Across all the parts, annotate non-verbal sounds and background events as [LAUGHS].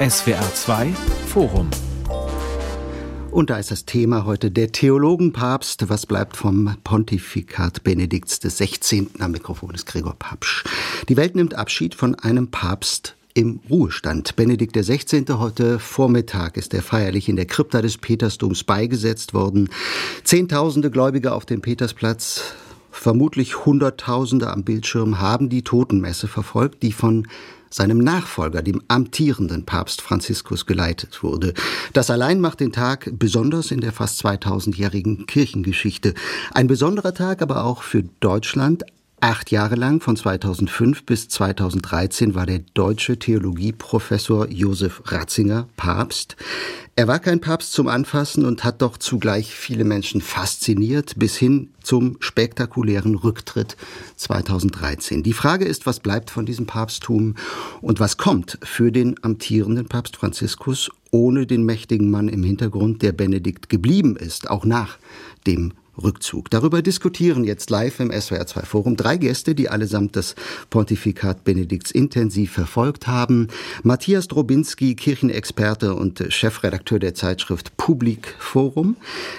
SWR 2 Forum und da ist das Thema heute der Theologenpapst. Was bleibt vom Pontifikat Benedikts 16. Am Mikrofon ist Gregor Papsch. Die Welt nimmt Abschied von einem Papst im Ruhestand. Benedikt XVI. heute Vormittag ist er feierlich in der Krypta des Petersdoms beigesetzt worden. Zehntausende Gläubige auf dem Petersplatz vermutlich Hunderttausende am Bildschirm haben die Totenmesse verfolgt, die von seinem Nachfolger, dem amtierenden Papst Franziskus, geleitet wurde. Das allein macht den Tag besonders in der fast 2000-jährigen Kirchengeschichte. Ein besonderer Tag aber auch für Deutschland, Acht Jahre lang, von 2005 bis 2013, war der deutsche Theologieprofessor Josef Ratzinger Papst. Er war kein Papst zum Anfassen und hat doch zugleich viele Menschen fasziniert, bis hin zum spektakulären Rücktritt 2013. Die Frage ist, was bleibt von diesem Papsttum und was kommt für den amtierenden Papst Franziskus ohne den mächtigen Mann im Hintergrund, der Benedikt geblieben ist, auch nach dem Rückzug. Darüber diskutieren jetzt live im SWR2 Forum drei Gäste, die allesamt das Pontifikat Benedikts intensiv verfolgt haben. Matthias Drobinski, Kirchenexperte und Chefredakteur der Zeitschrift Publik Forum.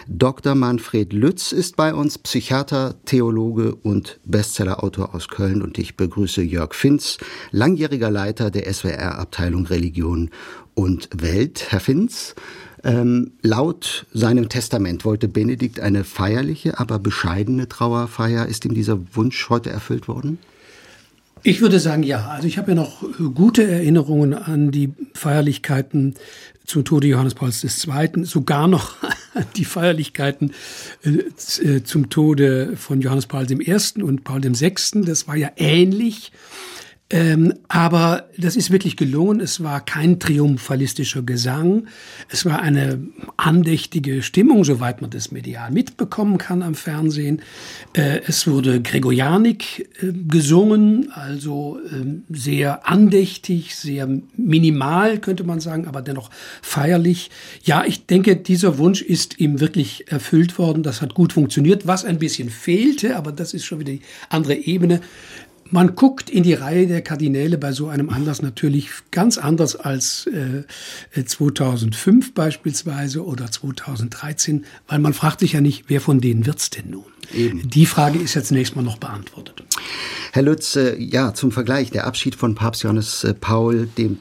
Dr. Manfred Lütz ist bei uns, Psychiater, Theologe und Bestsellerautor aus Köln. Und ich begrüße Jörg Finz, langjähriger Leiter der SWR-Abteilung Religion und Welt. Herr Finz, ähm, laut seinem Testament wollte Benedikt eine feierliche, aber bescheidene Trauerfeier. Ist ihm dieser Wunsch heute erfüllt worden? Ich würde sagen, ja. Also ich habe ja noch gute Erinnerungen an die Feierlichkeiten zum Tode Johannes Pauls II., sogar noch [LAUGHS] die Feierlichkeiten äh, äh, zum Tode von Johannes Paul I. und Paul VI. Das war ja ähnlich. Ähm, aber das ist wirklich gelungen. Es war kein triumphalistischer Gesang. Es war eine andächtige Stimmung, soweit man das medial mitbekommen kann am Fernsehen. Äh, es wurde Gregorianik äh, gesungen, also äh, sehr andächtig, sehr minimal, könnte man sagen, aber dennoch feierlich. Ja, ich denke, dieser Wunsch ist ihm wirklich erfüllt worden. Das hat gut funktioniert. Was ein bisschen fehlte, aber das ist schon wieder die andere Ebene, man guckt in die Reihe der Kardinäle bei so einem Anlass natürlich ganz anders als äh, 2005 beispielsweise oder 2013, weil man fragt sich ja nicht, wer von denen wird's denn nun? Eben. Die Frage ist jetzt zunächst mal noch beantwortet. Herr Lütz, äh, ja, zum Vergleich, der Abschied von Papst Johannes äh, Paul II.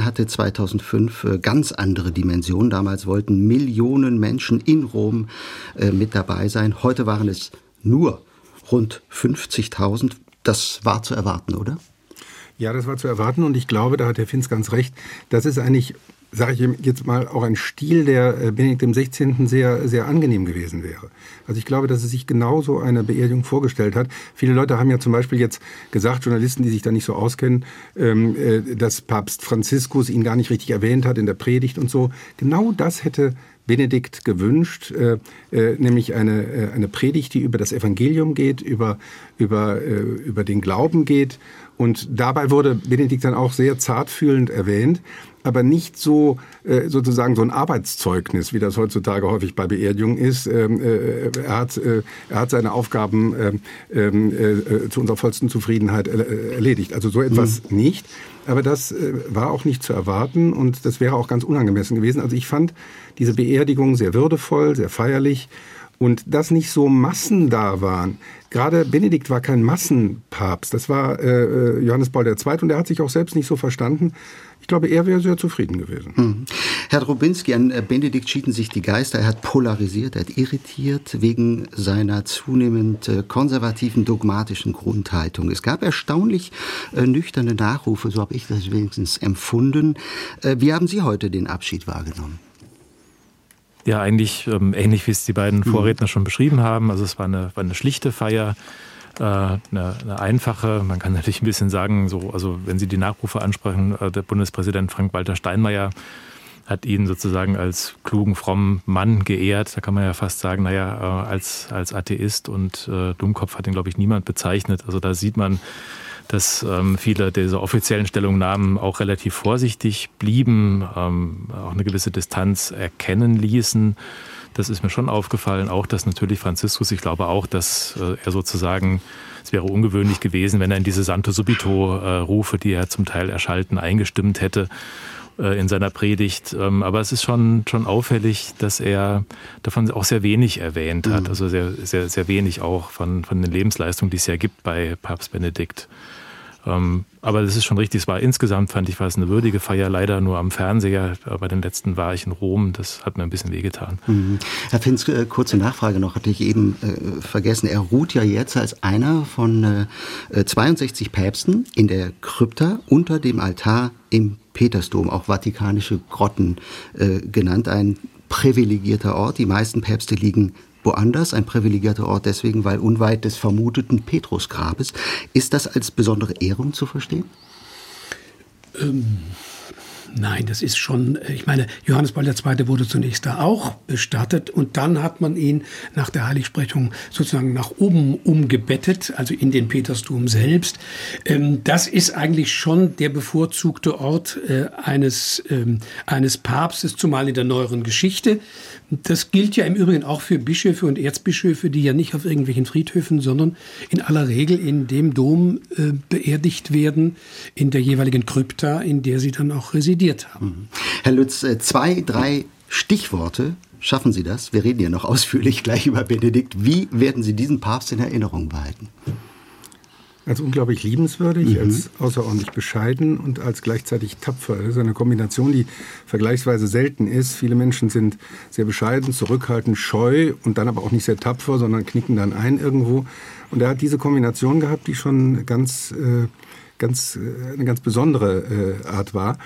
hatte 2005 äh, ganz andere Dimensionen. Damals wollten Millionen Menschen in Rom mit dabei sein. Heute waren es nur rund 50.000 das war zu erwarten, oder? Ja, das war zu erwarten und ich glaube, da hat Herr Finz ganz recht. Das ist eigentlich, sage ich jetzt mal, auch ein Stil, der äh, Benedikt XVI. sehr, sehr angenehm gewesen wäre. Also ich glaube, dass er sich genauso eine Beerdigung vorgestellt hat. Viele Leute haben ja zum Beispiel jetzt gesagt, Journalisten, die sich da nicht so auskennen, ähm, äh, dass Papst Franziskus ihn gar nicht richtig erwähnt hat in der Predigt und so. Genau das hätte Benedikt gewünscht, äh, äh, nämlich eine, äh, eine Predigt, die über das Evangelium geht, über, über, äh, über den Glauben geht. Und dabei wurde Benedikt dann auch sehr zartfühlend erwähnt, aber nicht so äh, sozusagen so ein Arbeitszeugnis, wie das heutzutage häufig bei Beerdigungen ist. Ähm, äh, er, hat, äh, er hat seine Aufgaben ähm, ähm, äh, zu unserer vollsten Zufriedenheit erledigt. Also so etwas mhm. nicht. Aber das äh, war auch nicht zu erwarten und das wäre auch ganz unangemessen gewesen. Also ich fand diese Beerdigung sehr würdevoll, sehr feierlich und dass nicht so Massen da waren. Gerade Benedikt war kein Massenpapst, das war äh, äh Johannes Paul II. und er hat sich auch selbst nicht so verstanden. Ich glaube, er wäre sehr zufrieden gewesen. Hm. Herr Drobinski, an äh, Benedikt schieden sich die Geister. Er hat polarisiert, er hat irritiert wegen seiner zunehmend äh, konservativen, dogmatischen Grundhaltung. Es gab erstaunlich äh, nüchterne Nachrufe, so habe ich das wenigstens empfunden. Wie haben Sie heute den Abschied wahrgenommen? Ja, eigentlich ähm, ähnlich, wie es die beiden hm. Vorredner schon beschrieben haben. Also es war eine, war eine schlichte Feier eine, eine, einfache, man kann natürlich ein bisschen sagen, so, also wenn Sie die Nachrufe ansprechen, äh, der Bundespräsident Frank-Walter Steinmeier hat ihn sozusagen als klugen, frommen Mann geehrt. Da kann man ja fast sagen, naja, äh, als, als Atheist und äh, Dummkopf hat ihn, glaube ich, niemand bezeichnet. Also da sieht man, dass ähm, viele dieser offiziellen Stellungnahmen auch relativ vorsichtig blieben, ähm, auch eine gewisse Distanz erkennen ließen. Das ist mir schon aufgefallen. Auch, dass natürlich Franziskus, ich glaube auch, dass äh, er sozusagen, es wäre ungewöhnlich gewesen, wenn er in diese Santo Subito-Rufe, die er zum Teil erschalten, eingestimmt hätte. äh, in seiner Predigt. Ähm, aber es ist schon, schon auffällig, dass er davon auch sehr wenig erwähnt hat. Mhm. Also sehr, sehr, sehr wenig auch von, von den Lebensleistungen, die es ja gibt bei Papst Benedikt. Ähm, aber das ist schon richtig. Es war insgesamt, fand ich, war es eine würdige Feier. Leider nur am Fernseher. Bei den letzten war ich in Rom. Das hat mir ein bisschen wehgetan. Mhm. Herr Finz, äh, kurze Nachfrage noch, hatte ich eben äh, vergessen. Er ruht ja jetzt als einer von äh, 62 Päpsten in der Krypta unter dem Altar im Petersdom, auch Vatikanische Grotten äh, genannt. Ein privilegierter Ort. Die meisten Päpste liegen woanders, ein privilegierter Ort deswegen, weil unweit des vermuteten Petrusgrabes. Ist das als besondere Ehrung zu verstehen? Ähm, Nein, das ist schon, äh, ich meine, Johannes Paul II. wurde zunächst da auch bestattet und dann hat man ihn nach der Heiligsprechung sozusagen nach oben umgebettet, also in den Petersdom selbst. Ähm, das ist eigentlich schon der bevorzugte Ort äh, eines, ähm, eines Papstes, zumal in der neueren Geschichte. Das gilt ja im Übrigen auch für Bischöfe und Erzbischöfe, die ja nicht auf irgendwelchen Friedhöfen, sondern in aller Regel in dem Dom äh, beerdigt werden, in der jeweiligen Krypta, in der sie dann auch residiert haben. Mhm. Herr Lütz, äh, zwei, drei Stichworte. Schaffen Sie das? Wir reden ja noch [LAUGHS] ausführlich gleich über Benedikt. Wie werden Sie diesen Papst in Erinnerung behalten? als unglaublich liebenswürdig, mhm. als außerordentlich bescheiden und als gleichzeitig tapfer. Das ist eine Kombination, die vergleichsweise selten ist. Viele Menschen sind sehr bescheiden, zurückhaltend, scheu und dann aber auch nicht sehr tapfer, sondern knicken dann ein irgendwo. Und er hat diese Kombination gehabt, die schon ganz, äh, ganz, äh, eine ganz besondere äh, Art war.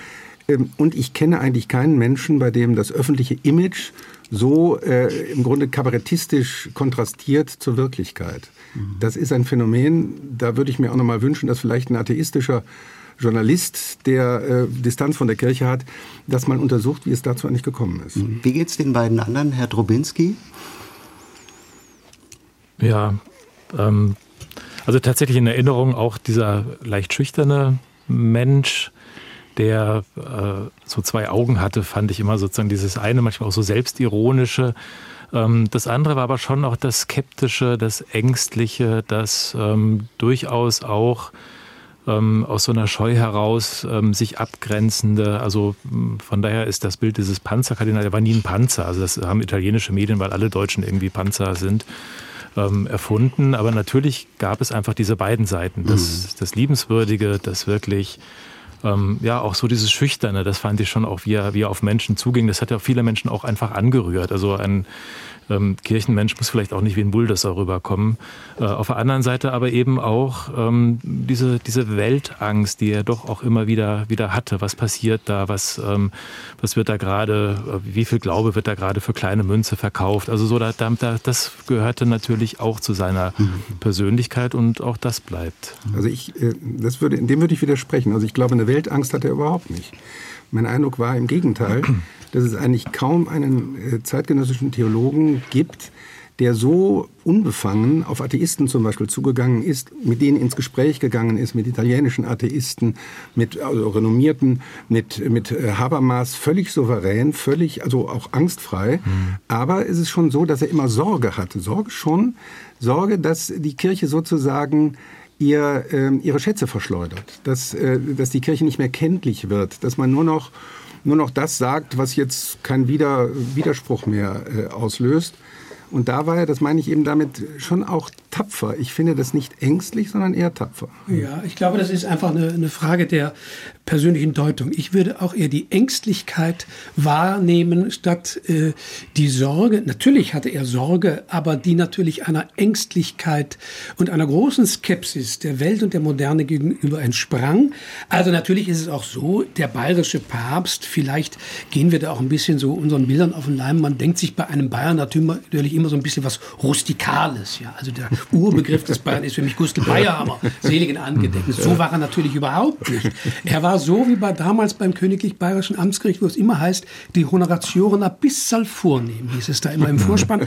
Ähm, und ich kenne eigentlich keinen Menschen, bei dem das öffentliche Image so äh, im Grunde kabarettistisch kontrastiert zur Wirklichkeit. Mhm. Das ist ein Phänomen, da würde ich mir auch noch mal wünschen, dass vielleicht ein atheistischer Journalist, der äh, Distanz von der Kirche hat, das mal untersucht, wie es dazu eigentlich gekommen ist. Mhm. Wie geht es den beiden anderen, Herr Drobinski? Ja, ähm, also tatsächlich in Erinnerung auch dieser leicht schüchterne Mensch, der äh, so zwei Augen hatte, fand ich immer sozusagen dieses eine, manchmal auch so selbstironische. Ähm, das andere war aber schon auch das Skeptische, das Ängstliche, das ähm, durchaus auch ähm, aus so einer Scheu heraus ähm, sich abgrenzende. Also von daher ist das Bild dieses Panzerkardinal, der war nie ein Panzer. Also das haben italienische Medien, weil alle Deutschen irgendwie Panzer sind ähm, erfunden. Aber natürlich gab es einfach diese beiden Seiten. Das, mhm. das Liebenswürdige, das wirklich ähm, ja, auch so dieses Schüchterne, das fand ich schon auch, wie er, wie er auf Menschen zuging. Das hat ja viele Menschen auch einfach angerührt. Also ein ähm, Kirchenmensch muss vielleicht auch nicht wie ein Bulldozer rüberkommen. Äh, auf der anderen Seite aber eben auch ähm, diese, diese Weltangst, die er doch auch immer wieder, wieder hatte. Was passiert da? Was, ähm, was wird da gerade, äh, wie viel Glaube wird da gerade für kleine Münze verkauft? Also so, da, da, das gehörte natürlich auch zu seiner mhm. Persönlichkeit und auch das bleibt. Also ich, äh, das würde, dem würde ich widersprechen. Also ich glaube, eine Weltangst hat er überhaupt nicht. Mein Eindruck war im Gegenteil, dass es eigentlich kaum einen äh, zeitgenössischen Theologen gibt, der so unbefangen auf Atheisten zum Beispiel zugegangen ist, mit denen ins Gespräch gegangen ist, mit italienischen Atheisten, mit also renommierten, mit, mit äh, Habermas, völlig souverän, völlig, also auch angstfrei. Mhm. Aber es ist schon so, dass er immer Sorge hatte. Sorge schon, Sorge, dass die Kirche sozusagen ihr, äh, ihre Schätze verschleudert, dass, äh, dass die Kirche nicht mehr kenntlich wird, dass man nur noch, nur noch das sagt, was jetzt keinen Wider, Widerspruch mehr äh, auslöst. Und da war er, das meine ich eben damit, schon auch tapfer. Ich finde das nicht ängstlich, sondern eher tapfer. Ja, ich glaube, das ist einfach eine, eine Frage der persönlichen Deutung. Ich würde auch eher die Ängstlichkeit wahrnehmen, statt äh, die Sorge. Natürlich hatte er Sorge, aber die natürlich einer Ängstlichkeit und einer großen Skepsis der Welt und der Moderne gegenüber entsprang. Also natürlich ist es auch so, der bayerische Papst, vielleicht gehen wir da auch ein bisschen so unseren Bildern auf den Leim. Man denkt sich bei einem Bayern natürlich immer so ein bisschen was Rustikales. Ja? Also der Urbegriff des Bayern ist für mich Gustl Bayerhammer, [LAUGHS] seligen Angedächtnis. So war er natürlich überhaupt nicht. Er war so wie bei damals beim Königlich Bayerischen Amtsgericht, wo es immer heißt, die Honoratioren abissal vornehmen, hieß es da immer im Vorspann.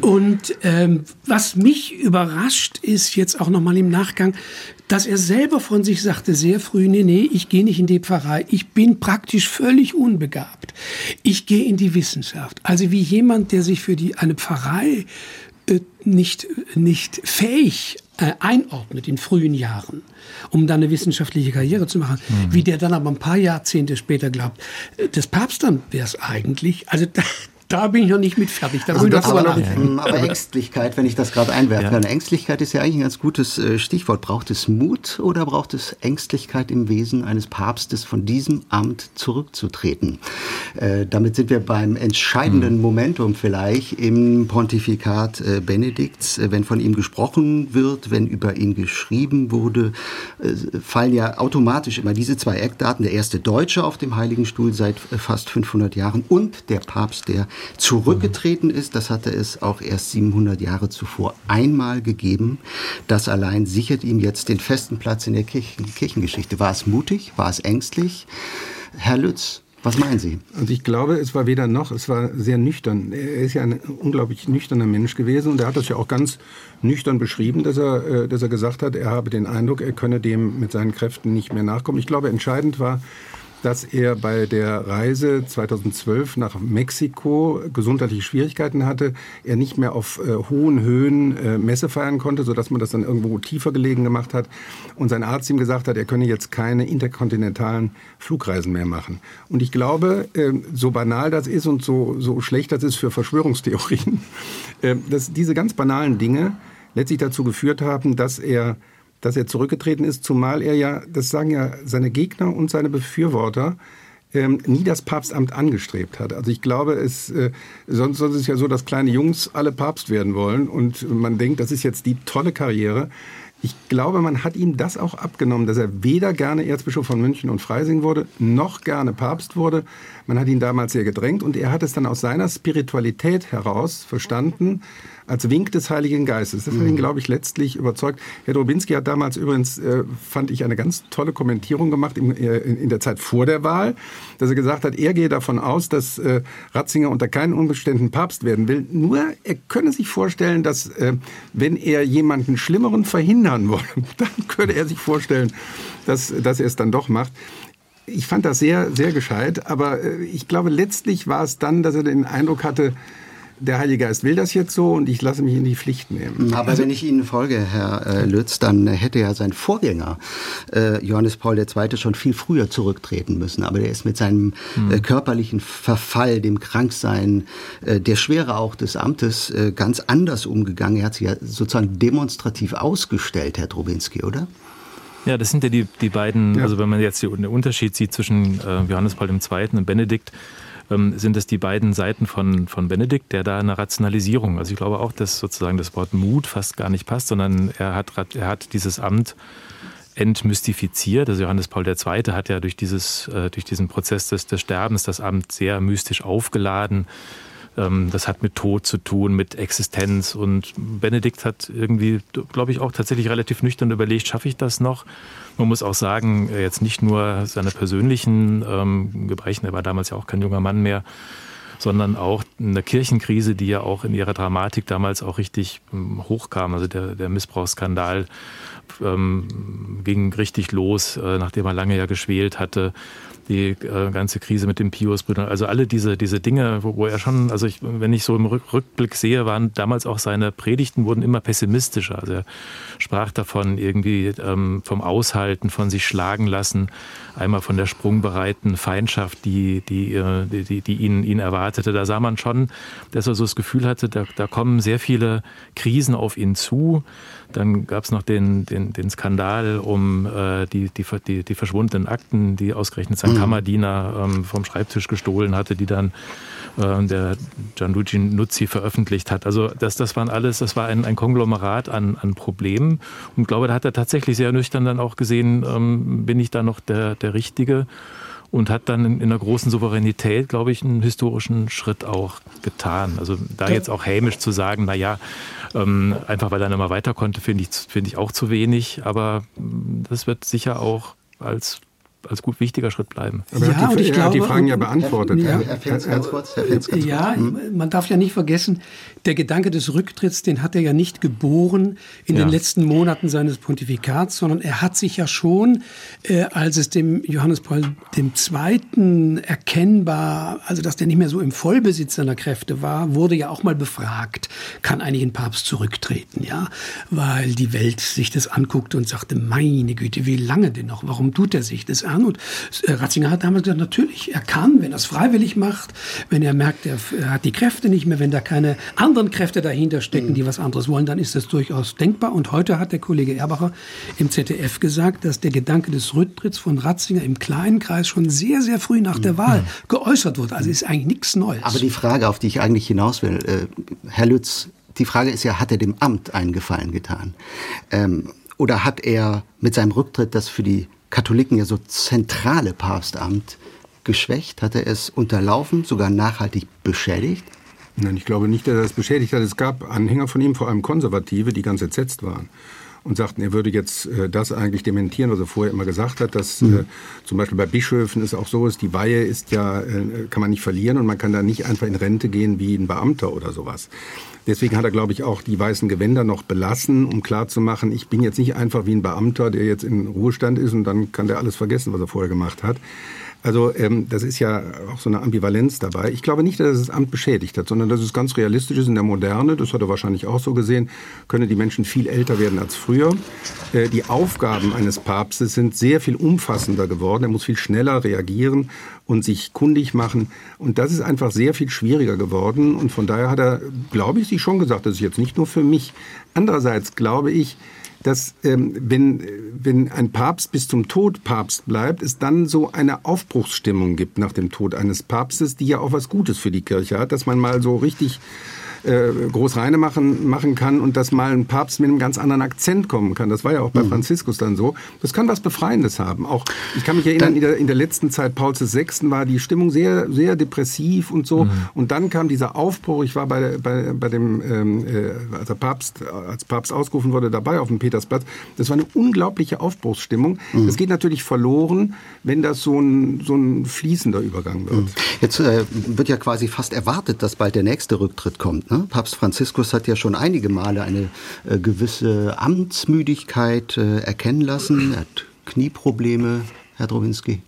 Und ähm, was mich überrascht ist jetzt auch nochmal im Nachgang, dass er selber von sich sagte sehr früh, nee, nee, ich gehe nicht in die Pfarrei, ich bin praktisch völlig unbegabt. Ich gehe in die Wissenschaft. Also wie jemand, der sich für die, eine Pfarrei äh, nicht, nicht fähig äh, einordnet in frühen Jahren, um dann eine wissenschaftliche Karriere zu machen, mhm. wie der dann aber ein paar Jahrzehnte später glaubt, äh, das Papstamt wäre es eigentlich. Also [LAUGHS] da, da bin ich noch nicht mit fertig. Da also das aber, noch nicht aber Ängstlichkeit, wenn ich das gerade einwerfen ja. kann. Ängstlichkeit ist ja eigentlich ein ganz gutes äh, Stichwort. Braucht es Mut oder braucht es Ängstlichkeit im Wesen eines Papstes, von diesem Amt zurückzutreten? Äh, damit sind wir beim entscheidenden hm. Momentum vielleicht im Pontifikat äh, Benedikts. Äh, wenn von ihm gesprochen wird, wenn über ihn geschrieben wurde, äh, fallen ja automatisch immer diese zwei Eckdaten. Der erste Deutsche auf dem Heiligen Stuhl seit äh, fast 500 Jahren und der Papst, der zurückgetreten ist. Das hatte es auch erst 700 Jahre zuvor einmal gegeben. Das allein sichert ihm jetzt den festen Platz in der Kirchen Kirchengeschichte. War es mutig? War es ängstlich? Herr Lütz, was meinen Sie? Und ich glaube, es war weder noch, es war sehr nüchtern. Er ist ja ein unglaublich nüchterner Mensch gewesen und er hat das ja auch ganz nüchtern beschrieben, dass er, äh, dass er gesagt hat, er habe den Eindruck, er könne dem mit seinen Kräften nicht mehr nachkommen. Ich glaube, entscheidend war, dass er bei der Reise 2012 nach Mexiko gesundheitliche Schwierigkeiten hatte, er nicht mehr auf äh, hohen Höhen äh, Messe feiern konnte, sodass man das dann irgendwo tiefer gelegen gemacht hat und sein Arzt ihm gesagt hat, er könne jetzt keine interkontinentalen Flugreisen mehr machen. Und ich glaube, äh, so banal das ist und so, so schlecht das ist für Verschwörungstheorien, [LAUGHS] äh, dass diese ganz banalen Dinge letztlich dazu geführt haben, dass er dass er zurückgetreten ist, zumal er ja, das sagen ja seine Gegner und seine Befürworter, ähm, nie das Papstamt angestrebt hat. Also ich glaube, es, äh, sonst, sonst ist es ja so, dass kleine Jungs alle Papst werden wollen und man denkt, das ist jetzt die tolle Karriere. Ich glaube, man hat ihm das auch abgenommen, dass er weder gerne Erzbischof von München und Freising wurde, noch gerne Papst wurde. Man hat ihn damals sehr gedrängt und er hat es dann aus seiner Spiritualität heraus verstanden, als Wink des Heiligen Geistes. Das hat ihn, mhm. glaube ich, letztlich überzeugt. Herr Drobinski hat damals übrigens, äh, fand ich, eine ganz tolle Kommentierung gemacht im, äh, in der Zeit vor der Wahl, dass er gesagt hat, er gehe davon aus, dass äh, Ratzinger unter keinen Umständen Papst werden will. Nur er könne sich vorstellen, dass äh, wenn er jemanden Schlimmeren verhindern wolle, [LAUGHS] dann könne er sich vorstellen, dass, dass er es dann doch macht. Ich fand das sehr, sehr gescheit, aber äh, ich glaube, letztlich war es dann, dass er den Eindruck hatte, der Heilige Geist will das jetzt so und ich lasse mich in die Pflicht nehmen. Aber also, wenn ich Ihnen folge, Herr äh, Lütz, dann hätte ja sein Vorgänger äh, Johannes Paul II. schon viel früher zurücktreten müssen. Aber der ist mit seinem hm. äh, körperlichen Verfall, dem Kranksein, äh, der Schwere auch des Amtes äh, ganz anders umgegangen. Er hat sich ja sozusagen demonstrativ ausgestellt, Herr Drobinski, oder? Ja, das sind ja die, die beiden, ja. also wenn man jetzt den Unterschied sieht zwischen äh, Johannes Paul II. und Benedikt, ähm, sind es die beiden Seiten von, von Benedikt, der da eine Rationalisierung, also ich glaube auch, dass sozusagen das Wort Mut fast gar nicht passt, sondern er hat, er hat dieses Amt entmystifiziert. Also Johannes Paul II. hat ja durch, dieses, äh, durch diesen Prozess des, des Sterbens das Amt sehr mystisch aufgeladen. Ähm, das hat mit Tod zu tun, mit Existenz. Und Benedikt hat irgendwie, glaube ich, auch tatsächlich relativ nüchtern überlegt, schaffe ich das noch? Man muss auch sagen, äh, jetzt nicht nur seine persönlichen ähm, Gebrechen, er war damals ja auch kein junger Mann mehr, sondern auch eine Kirchenkrise, die ja auch in ihrer Dramatik damals auch richtig ähm, hochkam. Also der, der Missbrauchsskandal ähm, ging richtig los, äh, nachdem er lange ja geschwält hatte die äh, ganze Krise mit den Pius-Brüdern, also alle diese, diese Dinge, wo, wo er schon, also ich, wenn ich so im Rückblick sehe, waren damals auch seine Predigten wurden immer pessimistischer. Also er sprach davon irgendwie ähm, vom Aushalten, von sich schlagen lassen, einmal von der sprungbereiten Feindschaft, die, die, äh, die, die ihn, ihn erwartete. Da sah man schon, dass er so das Gefühl hatte, da, da kommen sehr viele Krisen auf ihn zu. Dann gab es noch den, den, den Skandal um äh, die, die, die, die verschwundenen Akten, die ausgerechnet mhm. Kammerdiener ähm, vom Schreibtisch gestohlen hatte, die dann äh, der Gianluigi Nuzzi veröffentlicht hat. Also das, das waren alles, das war ein, ein Konglomerat an, an Problemen. Und ich glaube, da hat er tatsächlich sehr nüchtern dann auch gesehen, ähm, bin ich da noch der, der Richtige und hat dann in, einer großen Souveränität, glaube ich, einen historischen Schritt auch getan. Also da jetzt auch hämisch zu sagen, na ja, ähm, einfach weil er dann immer weiter konnte, finde ich, finde ich auch zu wenig. Aber mm, das wird sicher auch als als gut wichtiger Schritt bleiben. Aber ja, hat die, und ich glaube, die Fragen ja beantwortet. Ja, Herr Fenz, ganz kurz, Herr ganz ja, kurz. man darf ja nicht vergessen, der Gedanke des Rücktritts, den hat er ja nicht geboren in ja. den letzten Monaten seines Pontifikats, sondern er hat sich ja schon, äh, als es dem Johannes Paul II. erkennbar, also dass der nicht mehr so im Vollbesitz seiner Kräfte war, wurde ja auch mal befragt, kann eigentlich ein Papst zurücktreten, ja, weil die Welt sich das anguckte und sagte, meine Güte, wie lange denn noch? Warum tut er sich das an? Und äh, Ratzinger hat damals gesagt, natürlich, er kann, wenn er es freiwillig macht, wenn er merkt, er, er hat die Kräfte nicht mehr, wenn da keine anderen Kräfte dahinter stecken, die was anderes wollen, dann ist das durchaus denkbar. Und heute hat der Kollege Erbacher im ZDF gesagt, dass der Gedanke des Rücktritts von Ratzinger im kleinen Kreis schon sehr, sehr früh nach der Wahl geäußert wurde. Also ist eigentlich nichts Neues. Aber die Frage, auf die ich eigentlich hinaus will, äh, Herr Lütz, die Frage ist ja, hat er dem Amt einen Gefallen getan? Ähm, oder hat er mit seinem Rücktritt das für die Katholiken ja so zentrale Papstamt geschwächt? Hat er es unterlaufen, sogar nachhaltig beschädigt? Nein, ich glaube nicht, dass er es beschädigt hat. Es gab Anhänger von ihm, vor allem Konservative, die ganz entsetzt waren und sagten, er würde jetzt äh, das eigentlich dementieren, was er vorher immer gesagt hat, dass mhm. äh, zum Beispiel bei Bischöfen es auch so ist, die Weihe ist ja, äh, kann man nicht verlieren und man kann da nicht einfach in Rente gehen wie ein Beamter oder sowas. Deswegen hat er, glaube ich, auch die weißen Gewänder noch belassen, um klarzumachen, ich bin jetzt nicht einfach wie ein Beamter, der jetzt in Ruhestand ist und dann kann der alles vergessen, was er vorher gemacht hat. Also ähm, das ist ja auch so eine Ambivalenz dabei. Ich glaube nicht, dass es das Amt beschädigt hat, sondern dass es ganz realistisch ist in der Moderne, das hat er wahrscheinlich auch so gesehen, können die Menschen viel älter werden als früher. Äh, die Aufgaben eines Papstes sind sehr viel umfassender geworden. Er muss viel schneller reagieren und sich kundig machen. Und das ist einfach sehr viel schwieriger geworden. Und von daher hat er, glaube ich, sich schon gesagt, das ist jetzt nicht nur für mich. Andererseits glaube ich, dass ähm, wenn, wenn ein Papst bis zum Tod Papst bleibt, es dann so eine Aufbruchsstimmung gibt nach dem Tod eines Papstes, die ja auch was Gutes für die Kirche hat, dass man mal so richtig äh, groß reine machen, machen kann und dass mal ein Papst mit einem ganz anderen Akzent kommen kann. Das war ja auch bei mhm. Franziskus dann so. Das kann was Befreiendes haben. Auch ich kann mich erinnern, in der, in der letzten Zeit Pauls VI. war die Stimmung sehr, sehr depressiv und so. Mhm. Und dann kam dieser Aufbruch. Ich war bei, bei, bei dem, ähm, äh, als der Papst, als Papst ausgerufen wurde, dabei auf dem Petersplatz. Das war eine unglaubliche Aufbruchsstimmung. Mhm. Das geht natürlich verloren, wenn das so ein, so ein fließender Übergang wird. Mhm. Jetzt äh, wird ja quasi fast erwartet, dass bald der nächste Rücktritt kommt. Ne? Papst Franziskus hat ja schon einige Male eine äh, gewisse Amtsmüdigkeit äh, erkennen lassen. Er hat Knieprobleme, Herr Drowinski.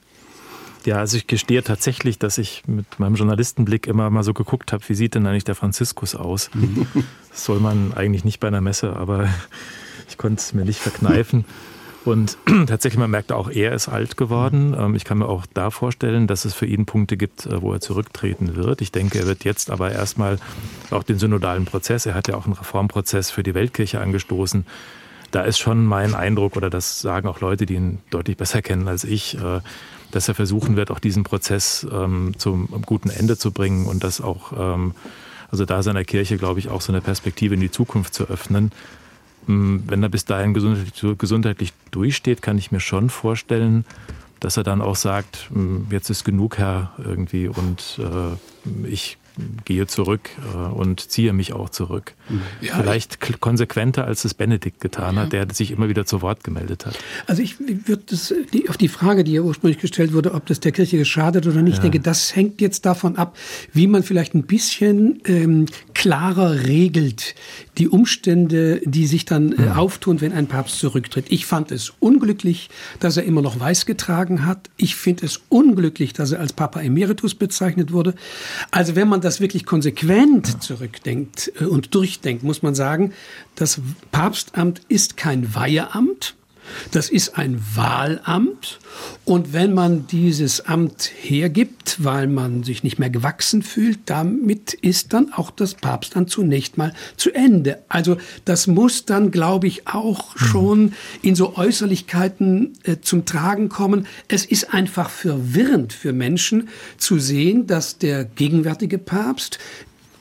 Ja, also ich gestehe tatsächlich, dass ich mit meinem Journalistenblick immer mal so geguckt habe, wie sieht denn eigentlich der Franziskus aus? Mhm. Das soll man eigentlich nicht bei einer Messe, aber [LAUGHS] ich konnte es mir nicht verkneifen. [LAUGHS] Und [CLEARS THROAT] tatsächlich, man merkt auch, er ist alt geworden. Ähm, ich kann mir auch da vorstellen, dass es für ihn Punkte gibt, äh, wo er zurücktreten wird. Ich denke, er wird jetzt aber erstmal auch den synodalen Prozess, er hat ja auch einen Reformprozess für die Weltkirche angestoßen. Da ist schon mein Eindruck, oder das sagen auch Leute, die ihn deutlich besser kennen als ich, äh, dass er versuchen wird, auch diesen Prozess ähm, zum guten Ende zu bringen und das auch, ähm, also da seiner Kirche, glaube ich, auch so eine Perspektive in die Zukunft zu öffnen. Hm, wenn er bis dahin gesundheitlich, durchsteht, kann ich mir schon vorstellen, dass er dann auch sagt, hm, jetzt ist genug, Herr, irgendwie, und äh, ich gehe zurück äh, und ziehe mich auch zurück. Ja, Vielleicht konsequenter, als es Benedikt getan ja. hat, der sich immer wieder zu Wort gemeldet hat. Also ich würde das die, auf die Frage, die ja ursprünglich gestellt wurde, ob das der Kirche geschadet oder nicht, ja. denke, das hängt jetzt davon ab, wie man vielleicht ein bisschen ähm, klarer regelt die Umstände, die sich dann äh, auftun, wenn ein Papst zurücktritt. Ich fand es unglücklich, dass er immer noch weiß getragen hat. Ich finde es unglücklich, dass er als Papa Emeritus bezeichnet wurde. Also wenn man das wirklich konsequent zurückdenkt äh, und durchdenkt, muss man sagen, das Papstamt ist kein Weiheamt. Das ist ein Wahlamt. Und wenn man dieses Amt hergibt, weil man sich nicht mehr gewachsen fühlt, damit ist dann auch das Papstamt zunächst mal zu Ende. Also das muss dann, glaube ich, auch mhm. schon in so Äußerlichkeiten äh, zum Tragen kommen. Es ist einfach verwirrend für Menschen zu sehen, dass der gegenwärtige Papst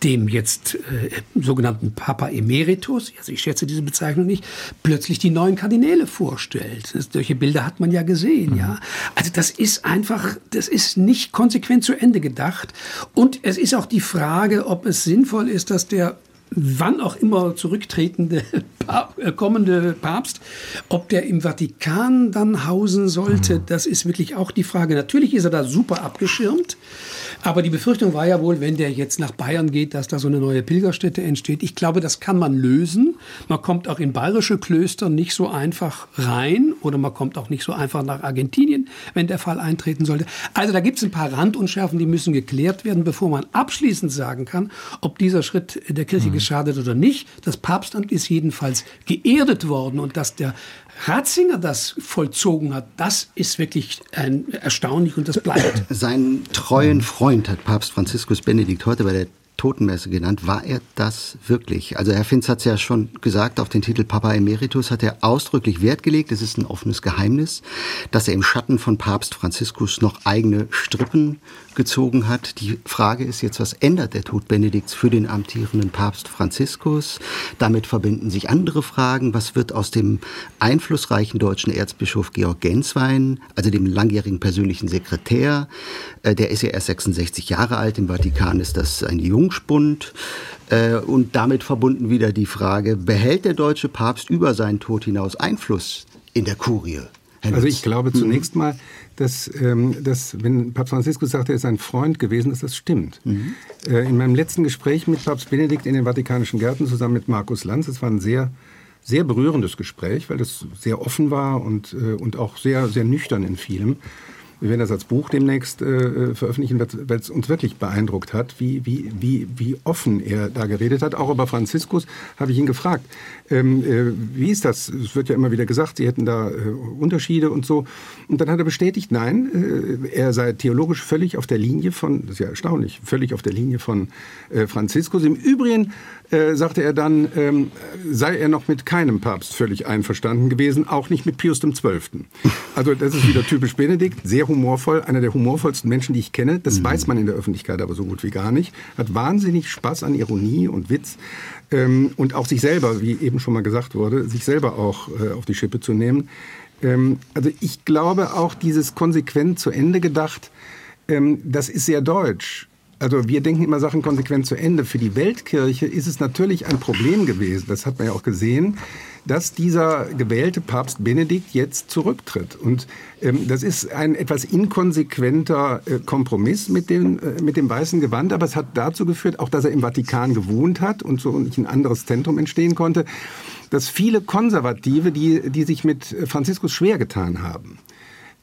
dem jetzt äh, sogenannten Papa Emeritus, also ich schätze diese Bezeichnung nicht, plötzlich die neuen Kardinäle vorstellt. Das, solche Bilder hat man ja gesehen, mhm. ja. Also das ist einfach, das ist nicht konsequent zu Ende gedacht. Und es ist auch die Frage, ob es sinnvoll ist, dass der wann auch immer zurücktretende [LAUGHS] äh, kommende Papst, ob der im Vatikan dann hausen sollte, mhm. das ist wirklich auch die Frage. Natürlich ist er da super abgeschirmt, aber die Befürchtung war ja wohl, wenn der jetzt nach Bayern geht, dass da so eine neue Pilgerstätte entsteht. Ich glaube, das kann man lösen. Man kommt auch in bayerische Klöster nicht so einfach rein oder man kommt auch nicht so einfach nach Argentinien, wenn der Fall eintreten sollte. Also da gibt es ein paar Randunschärfen, die müssen geklärt werden, bevor man abschließend sagen kann, ob dieser Schritt der Kirche mhm. geschadet oder nicht. Das Papstamt ist jedenfalls geerdet worden und dass der Ratzinger das vollzogen hat, das ist wirklich ein, erstaunlich und das bleibt. Seinen treuen Freund hat Papst Franziskus Benedikt heute bei der Totenmesse genannt. War er das wirklich? Also Herr Finz hat es ja schon gesagt, auf den Titel Papa Emeritus hat er ausdrücklich Wert gelegt. Es ist ein offenes Geheimnis, dass er im Schatten von Papst Franziskus noch eigene Strippen gezogen hat. Die Frage ist jetzt, was ändert der Tod Benedikts für den amtierenden Papst Franziskus? Damit verbinden sich andere Fragen. Was wird aus dem einflussreichen deutschen Erzbischof Georg Genswein, also dem langjährigen persönlichen Sekretär? Äh, der ist ja erst 66 Jahre alt. Im Vatikan ist das ein Jungspund. Äh, und damit verbunden wieder die Frage, behält der deutsche Papst über seinen Tod hinaus Einfluss in der Kurie? Also ich glaube zunächst mal, dass, ähm, dass wenn Papst Franziskus sagt, er ist ein Freund gewesen, dass das stimmt. Mhm. Äh, in meinem letzten Gespräch mit Papst Benedikt in den Vatikanischen Gärten zusammen mit Markus Lanz, das war ein sehr sehr berührendes Gespräch, weil das sehr offen war und, äh, und auch sehr, sehr nüchtern in vielem. Wir werden das als Buch demnächst äh, veröffentlichen, weil es uns wirklich beeindruckt hat, wie, wie, wie, wie offen er da geredet hat. Auch über Franziskus habe ich ihn gefragt. Ähm, äh, wie ist das? Es wird ja immer wieder gesagt, Sie hätten da äh, Unterschiede und so. Und dann hat er bestätigt, nein, äh, er sei theologisch völlig auf der Linie von, das ist ja erstaunlich, völlig auf der Linie von äh, Franziskus. Im Übrigen äh, sagte er dann, ähm, sei er noch mit keinem Papst völlig einverstanden gewesen, auch nicht mit Pius XII. Also das ist wieder typisch Benedikt, sehr humorvoll, einer der humorvollsten Menschen, die ich kenne. Das mhm. weiß man in der Öffentlichkeit aber so gut wie gar nicht. Hat wahnsinnig Spaß an Ironie und Witz ähm, und auch sich selber, wie eben schon mal gesagt wurde, sich selber auch äh, auf die Schippe zu nehmen. Ähm, also ich glaube auch dieses konsequent zu Ende gedacht, ähm, das ist sehr deutsch. Also wir denken immer Sachen konsequent zu Ende. Für die Weltkirche ist es natürlich ein Problem gewesen, das hat man ja auch gesehen, dass dieser gewählte Papst Benedikt jetzt zurücktritt. Und ähm, das ist ein etwas inkonsequenter äh, Kompromiss mit dem, äh, mit dem weißen Gewand, aber es hat dazu geführt, auch dass er im Vatikan gewohnt hat und so nicht ein anderes Zentrum entstehen konnte, dass viele Konservative, die, die sich mit Franziskus schwer getan haben,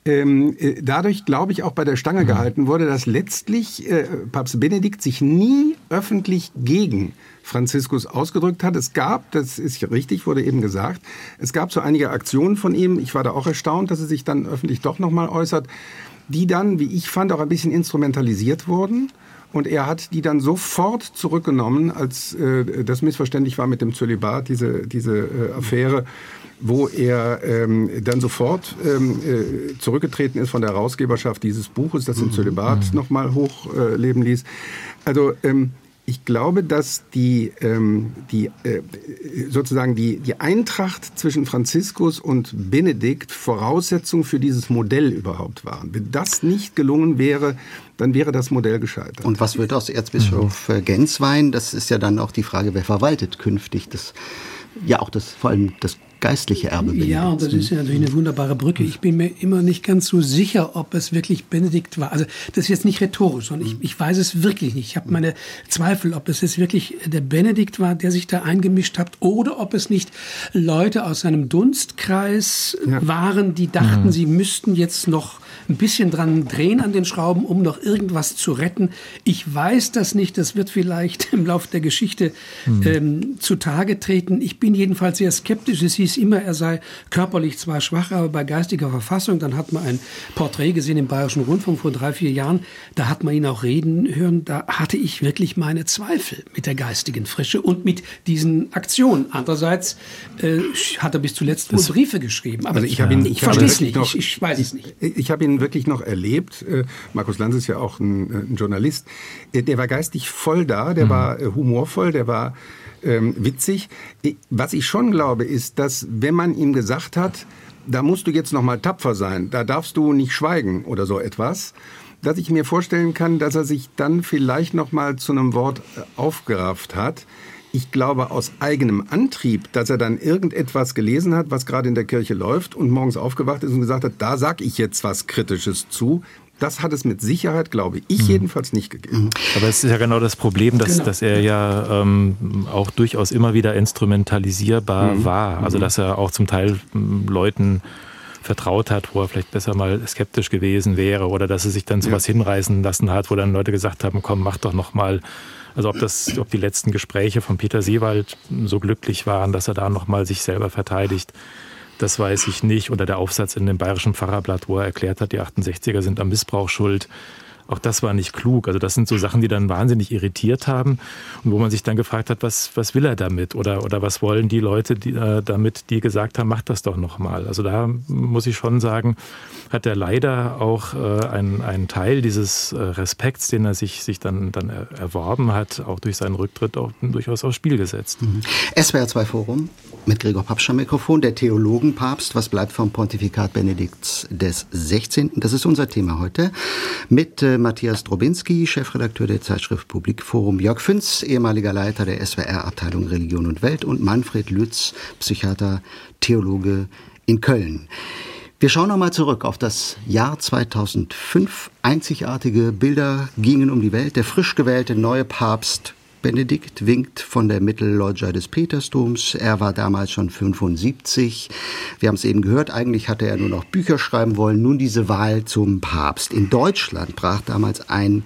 ähm, äh, dadurch, glaube ich, auch bei der Stange mhm. gehalten wurde, dass letztlich äh, Papst Benedikt sich nie öffentlich gegen Franziskus ausgedrückt hat. Es gab, das ist richtig, wurde eben gesagt, es gab so einige Aktionen von ihm. Ich war da auch erstaunt, dass er sich dann öffentlich doch nochmal äußert, die dann, wie ich fand, auch ein bisschen instrumentalisiert wurden. Und er hat die dann sofort zurückgenommen, als äh, das missverständlich war mit dem Zölibat, diese, diese äh, Affäre wo er ähm, dann sofort ähm, äh, zurückgetreten ist von der Herausgeberschaft dieses Buches, das im mhm. Zölibat mhm. nochmal hochleben ließ. Also ähm, ich glaube, dass die, ähm, die äh, sozusagen die, die Eintracht zwischen Franziskus und Benedikt Voraussetzung für dieses Modell überhaupt waren. Wenn das nicht gelungen wäre, dann wäre das Modell gescheitert. Und was wird aus Erzbischof mhm. Genswein? Das ist ja dann auch die Frage, wer verwaltet künftig das ja auch das vor allem das geistliche Erbe Benedikts. Ja, und das ist ja natürlich eine wunderbare Brücke. Ich bin mir immer nicht ganz so sicher, ob es wirklich Benedikt war. Also das ist jetzt nicht rhetorisch, sondern ich, ich weiß es wirklich nicht. Ich habe meine Zweifel, ob es jetzt wirklich der Benedikt war, der sich da eingemischt hat, oder ob es nicht Leute aus seinem Dunstkreis ja. waren, die dachten, mhm. sie müssten jetzt noch ein bisschen dran drehen an den Schrauben, um noch irgendwas zu retten. Ich weiß das nicht. Das wird vielleicht [LAUGHS] im Laufe der Geschichte mhm. ähm, zutage treten. Ich bin jedenfalls sehr skeptisch. Es hieß immer, er sei körperlich zwar schwach, aber bei geistiger Verfassung. Dann hat man ein Porträt gesehen im Bayerischen Rundfunk vor drei, vier Jahren. Da hat man ihn auch reden hören. Da hatte ich wirklich meine Zweifel mit der geistigen Frische und mit diesen Aktionen. Andererseits äh, hat er bis zuletzt wohl Briefe geschrieben. Aber also ich, ich, ich verstehe es nicht. Noch, ich, ich, weiß es nicht. Ich, ich habe ihn wirklich noch erlebt. Äh, Markus Lanz ist ja auch ein, äh, ein Journalist. Äh, der war geistig voll da, der mhm. war humorvoll, der war ähm, witzig. Was ich schon glaube, ist, dass wenn man ihm gesagt hat, da musst du jetzt noch mal tapfer sein, da darfst du nicht schweigen oder so etwas, dass ich mir vorstellen kann, dass er sich dann vielleicht noch mal zu einem Wort aufgerafft hat. Ich glaube aus eigenem Antrieb, dass er dann irgendetwas gelesen hat, was gerade in der Kirche läuft und morgens aufgewacht ist und gesagt hat, da sag ich jetzt was Kritisches zu. Das hat es mit Sicherheit, glaube ich, mhm. jedenfalls nicht gegeben. Mhm. Aber es ist ja genau das Problem, dass, genau. dass er ja ähm, auch durchaus immer wieder instrumentalisierbar mhm. war. Also mhm. dass er auch zum Teil ähm, Leuten vertraut hat, wo er vielleicht besser mal skeptisch gewesen wäre oder dass er sich dann sowas ja. hinreißen lassen hat, wo dann Leute gesagt haben, komm, mach doch noch mal. Also ob das, ob die letzten Gespräche von Peter Seewald so glücklich waren, dass er da noch mal sich selber verteidigt, das weiß ich nicht. Oder der Aufsatz in dem Bayerischen Pfarrerblatt, wo er erklärt hat, die 68er sind am Missbrauch schuld. Auch das war nicht klug. Also das sind so Sachen, die dann wahnsinnig irritiert haben und wo man sich dann gefragt hat, was, was will er damit oder, oder was wollen die Leute die, äh, damit, die gesagt haben, macht das doch nochmal. Also da muss ich schon sagen, hat er leider auch äh, einen, einen Teil dieses äh, Respekts, den er sich, sich dann, dann erworben hat, auch durch seinen Rücktritt auch durchaus aufs Spiel gesetzt. Mhm. SWR 2 Forum mit Gregor Papsch am Mikrofon, der Theologenpapst, was bleibt vom Pontifikat Benedikts des 16. Das ist unser Thema heute mit äh, Matthias Drobinski, Chefredakteur der Zeitschrift Publikforum, Jörg Fünz, ehemaliger Leiter der SWR-Abteilung Religion und Welt und Manfred Lütz, Psychiater, Theologe in Köln. Wir schauen nochmal zurück auf das Jahr 2005. Einzigartige Bilder gingen um die Welt. Der frisch gewählte neue Papst Benedikt winkt von der Mittelloggia des Petersdoms. Er war damals schon 75. Wir haben es eben gehört, eigentlich hatte er nur noch Bücher schreiben wollen. Nun diese Wahl zum Papst. In Deutschland brach damals ein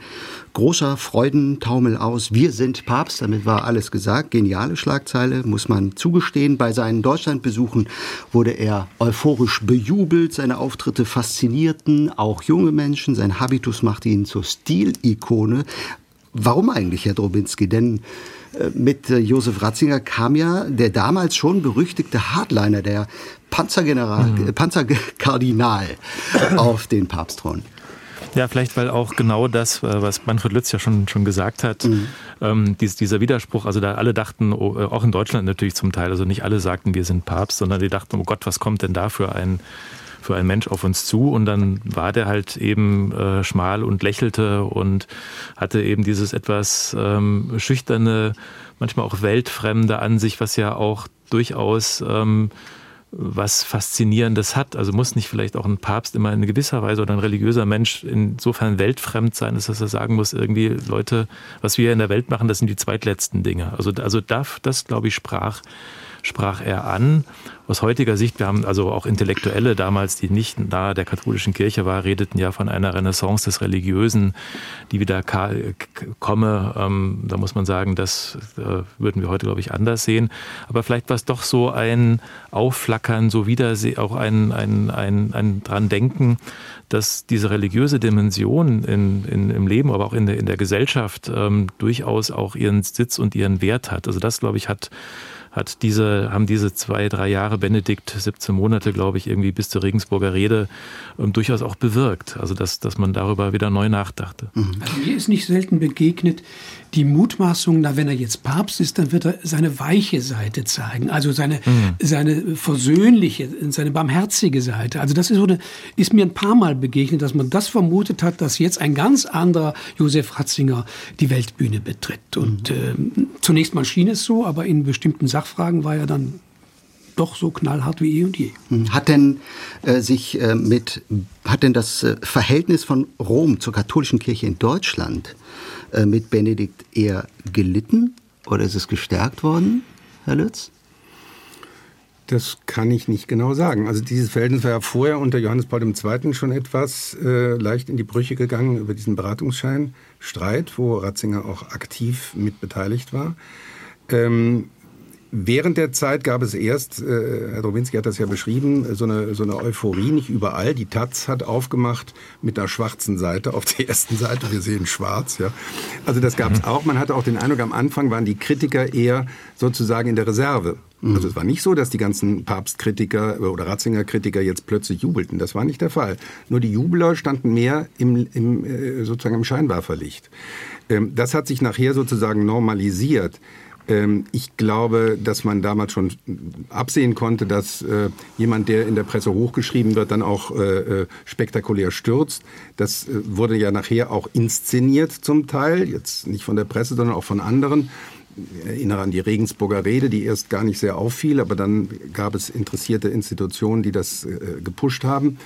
großer Freudentaumel aus. Wir sind Papst, damit war alles gesagt. Geniale Schlagzeile, muss man zugestehen. Bei seinen Deutschlandbesuchen wurde er euphorisch bejubelt. Seine Auftritte faszinierten auch junge Menschen. Sein Habitus machte ihn zur Stilikone. Warum eigentlich, Herr Drobinski? Denn äh, mit äh, Josef Ratzinger kam ja der damals schon berüchtigte Hardliner, der Panzergeneral, mhm. Äh, Panzerkardinal [LAUGHS] auf den Papstthron. Ja, vielleicht weil auch genau das, was Manfred Lütz ja schon, schon gesagt hat, mhm. ähm, dies, dieser Widerspruch, also da alle dachten, oh, auch in Deutschland natürlich zum Teil, also nicht alle sagten, wir sind Papst, sondern die dachten, oh Gott, was kommt denn da für ein für ein Mensch auf uns zu und dann war der halt eben äh, schmal und lächelte und hatte eben dieses etwas ähm, schüchterne, manchmal auch weltfremde an sich, was ja auch durchaus ähm, was Faszinierendes hat. Also muss nicht vielleicht auch ein Papst immer in gewisser Weise oder ein religiöser Mensch insofern weltfremd sein, dass er sagen muss, irgendwie Leute, was wir in der Welt machen, das sind die zweitletzten Dinge. Also, also das, das glaube ich, sprach sprach er an. Aus heutiger Sicht, wir haben also auch Intellektuelle damals, die nicht nahe der katholischen Kirche war, redeten ja von einer Renaissance des Religiösen, die wieder komme. Ähm, da muss man sagen, das äh, würden wir heute, glaube ich, anders sehen. Aber vielleicht war es doch so ein Aufflackern, so wieder auch ein, ein, ein, ein dran denken, dass diese religiöse Dimension in, in, im Leben, aber auch in der, in der Gesellschaft ähm, durchaus auch ihren Sitz und ihren Wert hat. Also das, glaube ich, hat hat diese, haben diese zwei, drei Jahre Benedikt, 17 Monate, glaube ich, irgendwie bis zur Regensburger Rede ähm, durchaus auch bewirkt. Also dass, dass man darüber wieder neu nachdachte. Mhm. Also mir ist nicht selten begegnet, die Mutmaßung, na, wenn er jetzt Papst ist, dann wird er seine weiche Seite zeigen, also seine, mhm. seine versöhnliche, seine barmherzige Seite. Also das ist, so eine, ist mir ein paar Mal begegnet, dass man das vermutet hat, dass jetzt ein ganz anderer Josef Ratzinger die Weltbühne betritt. Und mhm. äh, zunächst mal schien es so, aber in bestimmten Sachfragen war er dann doch so knallhart wie eh und je. Hm. Hat denn äh, sich äh, mit hat denn das äh, Verhältnis von Rom zur katholischen Kirche in Deutschland äh, mit Benedikt eher gelitten oder ist es gestärkt worden, Herr Lütz? Das kann ich nicht genau sagen. Also dieses Verhältnis war ja vorher unter Johannes Paul II. schon etwas äh, leicht in die Brüche gegangen über diesen Beratungsscheinstreit, wo Ratzinger auch aktiv mit beteiligt war. Ähm, Während der Zeit gab es erst, äh, Herr Drobinski hat das ja beschrieben, so eine, so eine Euphorie, nicht überall. Die Taz hat aufgemacht mit einer schwarzen Seite auf der ersten Seite. Wir sehen schwarz, ja. Also das gab es mhm. auch. Man hatte auch den Eindruck, am Anfang waren die Kritiker eher sozusagen in der Reserve. Mhm. Also es war nicht so, dass die ganzen Papstkritiker oder Ratzinger-Kritiker jetzt plötzlich jubelten. Das war nicht der Fall. Nur die Jubler standen mehr im, im äh, sozusagen im Scheinwerferlicht. Ähm, das hat sich nachher sozusagen normalisiert. Ähm, ich glaube, dass man damals schon absehen konnte, dass äh, jemand, der in der Presse hochgeschrieben wird, dann auch äh, äh, spektakulär stürzt. Das wurde ja nachher auch inszeniert zum Teil, jetzt nicht von der Presse, sondern auch von anderen. erinnere an die Regensburger Rede, die erst gar nicht sehr auffiel, aber dann gab es interessierte Institutionen, die das gepusht haben.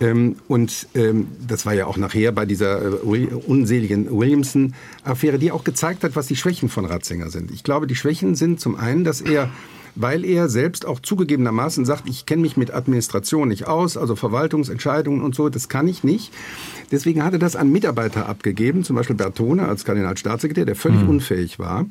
Ähm, und ähm, das war ja auch nachher bei dieser äh, unseligen Williamson-Affäre, die auch gezeigt hat, was die Schwächen von Ratzinger sind. Ich glaube, die Schwächen sind zum einen, dass er weil er selbst auch zugegebenermaßen sagt, ich kenne mich mit Administration nicht aus, also Verwaltungsentscheidungen und so, das kann ich nicht. Deswegen hat er das an Mitarbeiter abgegeben, zum Beispiel Bertone als Kardinalstaatssekretär, der völlig mhm. unfähig war.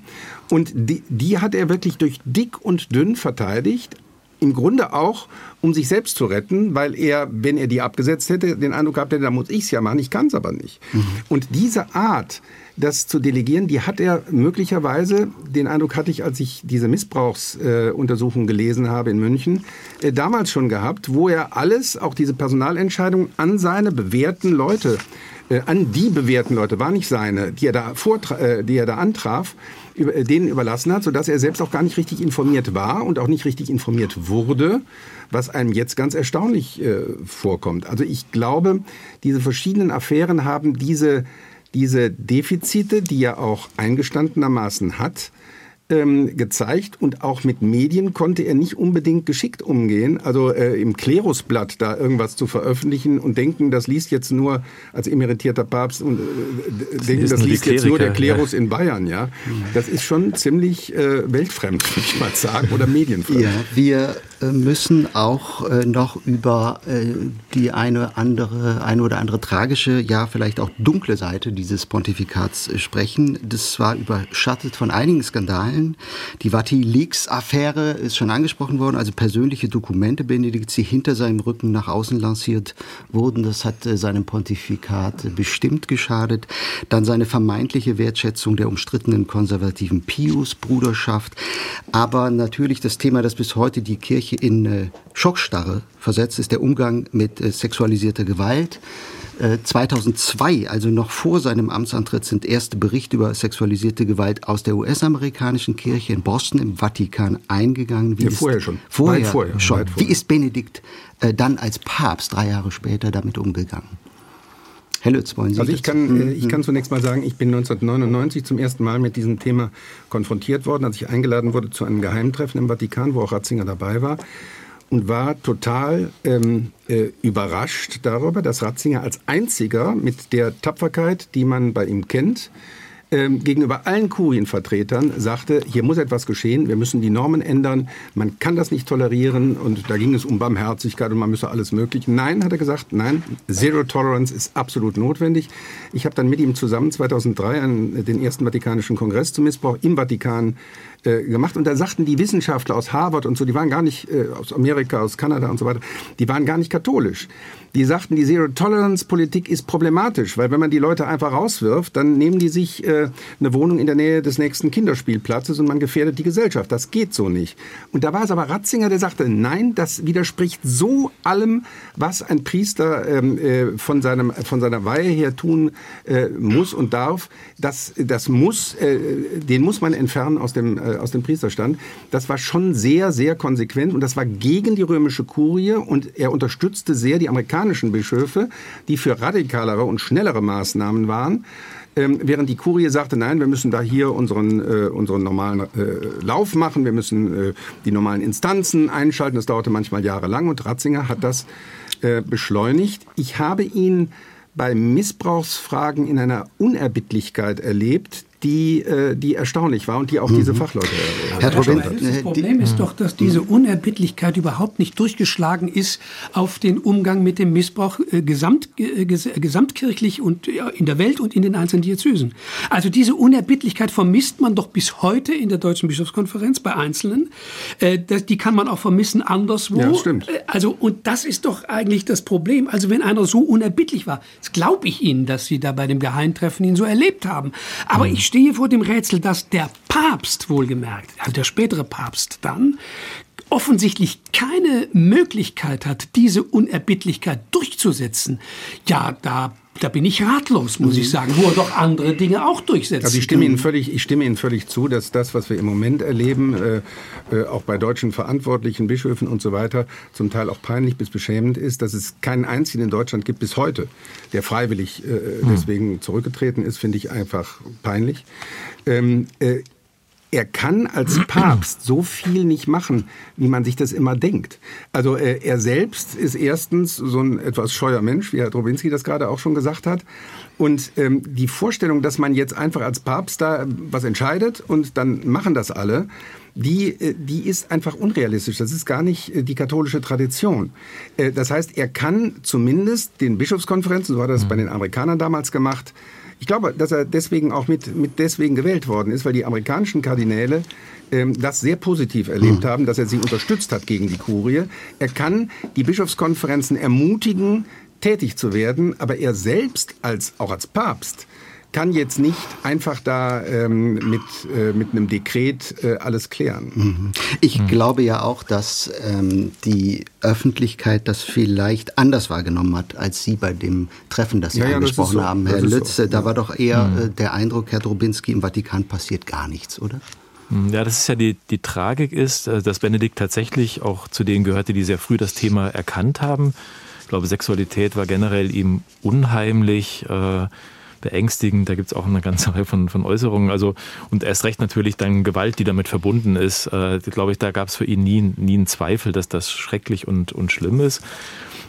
Und die, die hat er wirklich durch dick und dünn verteidigt, im Grunde auch, um sich selbst zu retten, weil er, wenn er die abgesetzt hätte, den Eindruck gehabt hätte, da muss ich es ja machen, ich kann es aber nicht. Mhm. Und diese Art, das zu delegieren, die hat er möglicherweise, den Eindruck hatte ich, als ich diese Missbrauchsuntersuchung äh, gelesen habe in München, äh, damals schon gehabt, wo er alles, auch diese Personalentscheidung, an seine bewährten Leute, äh, an die bewährten Leute, war nicht seine, die er da, äh, die er da antraf, denen überlassen hat, sodass er selbst auch gar nicht richtig informiert war und auch nicht richtig informiert wurde, was einem jetzt ganz erstaunlich äh, vorkommt. Also ich glaube, diese verschiedenen Affären haben diese, diese Defizite, die er auch eingestandenermaßen hat, ähm, gezeigt und auch mit Medien konnte er nicht unbedingt geschickt umgehen. Also äh, im Klerusblatt da irgendwas zu veröffentlichen und denken, das liest jetzt nur als emeritierter Papst und äh, denken, das liest jetzt nur der Klerus ja. in Bayern. Ja, das ist schon ziemlich äh, weltfremd, [LAUGHS] würde ich mal sagen, oder medienfremd. Ja, wir müssen auch äh, noch über äh, die eine andere, eine oder andere tragische, ja vielleicht auch dunkle Seite dieses Pontifikats sprechen. Das war überschattet von einigen Skandalen. Die Vati-Leaks-Affäre ist schon angesprochen worden, also persönliche Dokumente Benedikts, die hinter seinem Rücken nach außen lanciert wurden. Das hat äh, seinem Pontifikat bestimmt geschadet. Dann seine vermeintliche Wertschätzung der umstrittenen konservativen Pius-Bruderschaft. Aber natürlich das Thema, das bis heute die Kirche in äh, Schockstarre versetzt, ist der Umgang mit äh, sexualisierter Gewalt. 2002, äh, also noch vor seinem Amtsantritt, sind erste Berichte über sexualisierte Gewalt aus der US-amerikanischen Kirche in Boston im Vatikan eingegangen. Wie ja, vorher schon. Vorher, vorher schon. Vorher. Wie ist Benedikt äh, dann als Papst drei Jahre später damit umgegangen? Herr Lütz, wollen Sie Also ich kann, äh, ich kann zunächst mal sagen, ich bin 1999 zum ersten Mal mit diesem Thema konfrontiert worden, als ich eingeladen wurde zu einem Geheimtreffen im Vatikan, wo auch Ratzinger dabei war und war total ähm, äh, überrascht darüber, dass Ratzinger als einziger mit der Tapferkeit, die man bei ihm kennt, ähm, gegenüber allen Kurienvertretern sagte, hier muss etwas geschehen, wir müssen die Normen ändern, man kann das nicht tolerieren und da ging es um Barmherzigkeit und man müsse alles Mögliche. Nein, hat er gesagt, nein, Zero Tolerance ist absolut notwendig. Ich habe dann mit ihm zusammen 2003 an den ersten Vatikanischen Kongress zum Missbrauch im Vatikan äh, gemacht. Und da sagten die Wissenschaftler aus Harvard und so, die waren gar nicht äh, aus Amerika, aus Kanada und so weiter, die waren gar nicht katholisch. Die sagten, die Zero-Tolerance-Politik ist problematisch, weil wenn man die Leute einfach rauswirft, dann nehmen die sich äh, eine Wohnung in der Nähe des nächsten Kinderspielplatzes und man gefährdet die Gesellschaft. Das geht so nicht. Und da war es aber Ratzinger, der sagte, nein, das widerspricht so allem, was ein Priester ähm, äh, von, seinem, von seiner Weihe her tun äh, muss und darf. Das, das muss, äh, den muss man entfernen aus dem äh, aus dem Priesterstand. Das war schon sehr, sehr konsequent und das war gegen die römische Kurie und er unterstützte sehr die amerikanischen Bischöfe, die für radikalere und schnellere Maßnahmen waren. Ähm, während die Kurie sagte, nein, wir müssen da hier unseren, äh, unseren normalen äh, Lauf machen, wir müssen äh, die normalen Instanzen einschalten. Das dauerte manchmal jahrelang und Ratzinger hat das äh, beschleunigt. Ich habe ihn bei Missbrauchsfragen in einer Unerbittlichkeit erlebt, die, äh, die erstaunlich war und die auch mhm. diese Fachleute äh, Herr Trobin, Das Problem ist doch, dass diese Unerbittlichkeit überhaupt nicht durchgeschlagen ist auf den Umgang mit dem Missbrauch äh, gesamt, äh, gesamtkirchlich und äh, in der Welt und in den einzelnen Diözesen. Also diese Unerbittlichkeit vermisst man doch bis heute in der Deutschen Bischofskonferenz bei Einzelnen. Äh, das, die kann man auch vermissen anderswo. Ja, stimmt. Äh, also, und das ist doch eigentlich das Problem. Also wenn einer so unerbittlich war, das glaube ich Ihnen, dass Sie da bei dem Geheimtreffen ihn so erlebt haben. Aber mhm. ich stehe vor dem Rätsel, dass der Papst wohlgemerkt, also der spätere Papst dann, offensichtlich keine Möglichkeit hat, diese Unerbittlichkeit durchzusetzen. Ja, da da bin ich ratlos, muss ich mhm. sagen, wo er doch andere Dinge auch durchsetzt. Also ich stimme Ihnen völlig, ich stimme Ihnen völlig zu, dass das, was wir im Moment erleben, äh, äh, auch bei deutschen Verantwortlichen, Bischöfen und so weiter, zum Teil auch peinlich bis beschämend ist, dass es keinen einzigen in Deutschland gibt bis heute, der freiwillig äh, mhm. deswegen zurückgetreten ist, finde ich einfach peinlich. Ähm, äh, er kann als Papst so viel nicht machen, wie man sich das immer denkt. Also äh, er selbst ist erstens so ein etwas scheuer Mensch, wie Herr Drobinski das gerade auch schon gesagt hat. Und ähm, die Vorstellung, dass man jetzt einfach als Papst da was entscheidet und dann machen das alle, die, äh, die ist einfach unrealistisch. Das ist gar nicht äh, die katholische Tradition. Äh, das heißt, er kann zumindest den Bischofskonferenzen, so hat er mhm. bei den Amerikanern damals gemacht, ich glaube, dass er deswegen auch mit, mit deswegen gewählt worden ist, weil die amerikanischen Kardinäle ähm, das sehr positiv erlebt mhm. haben, dass er sie unterstützt hat gegen die Kurie. Er kann die Bischofskonferenzen ermutigen, tätig zu werden, aber er selbst als auch als Papst kann jetzt nicht einfach da ähm, mit, äh, mit einem Dekret äh, alles klären. Mhm. Ich mhm. glaube ja auch, dass ähm, die Öffentlichkeit das vielleicht anders wahrgenommen hat, als Sie bei dem Treffen, das Sie ja, angesprochen ja, das so. haben, Herr Lütze. So. Da war doch eher mhm. äh, der Eindruck, Herr Drobinski, im Vatikan passiert gar nichts, oder? Mhm. Ja, das ist ja die, die Tragik ist, äh, dass Benedikt tatsächlich auch zu denen gehörte, die sehr früh das Thema erkannt haben. Ich glaube, Sexualität war generell ihm unheimlich. Äh, beängstigend. Da gibt es auch eine ganze Reihe von, von Äußerungen. Also, und erst recht natürlich dann Gewalt, die damit verbunden ist. Äh, glaube ich, da gab es für ihn nie, nie einen Zweifel, dass das schrecklich und, und schlimm ist.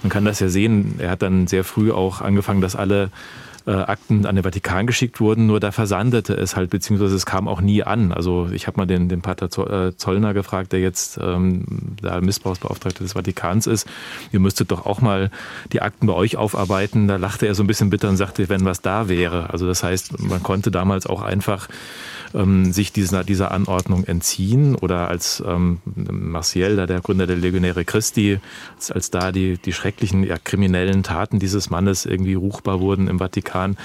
Man kann das ja sehen. Er hat dann sehr früh auch angefangen, dass alle äh, Akten an den Vatikan geschickt wurden, nur da versandete es halt, beziehungsweise es kam auch nie an. Also ich habe mal den, den Pater äh, Zollner gefragt, der jetzt ähm, der Missbrauchsbeauftragte des Vatikans ist. Ihr müsstet doch auch mal die Akten bei euch aufarbeiten. Da lachte er so ein bisschen bitter und sagte, wenn was da wäre. Also das heißt, man konnte damals auch einfach ähm, sich dieser, dieser Anordnung entziehen oder als ähm, Marciel, da der Gründer der Legionäre Christi, als, als da die, die schrecklichen ja, kriminellen Taten dieses Mannes irgendwie ruchbar wurden im Vatikan,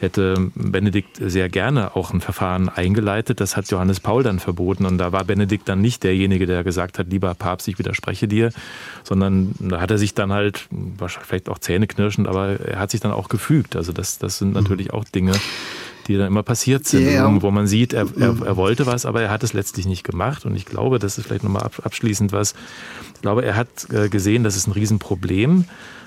hätte Benedikt sehr gerne auch ein Verfahren eingeleitet. Das hat Johannes Paul dann verboten und da war Benedikt dann nicht derjenige, der gesagt hat, lieber Papst, ich widerspreche dir, sondern da hat er sich dann halt, wahrscheinlich vielleicht auch zähneknirschend, aber er hat sich dann auch gefügt. Also das, das sind natürlich auch Dinge, die dann immer passiert sind, yeah. wo man sieht, er, er, er, wollte was, aber er hat es letztlich nicht gemacht. Und ich glaube, das ist vielleicht nochmal abschließend was. Ich glaube, er hat äh, gesehen, das ist ein Riesenproblem.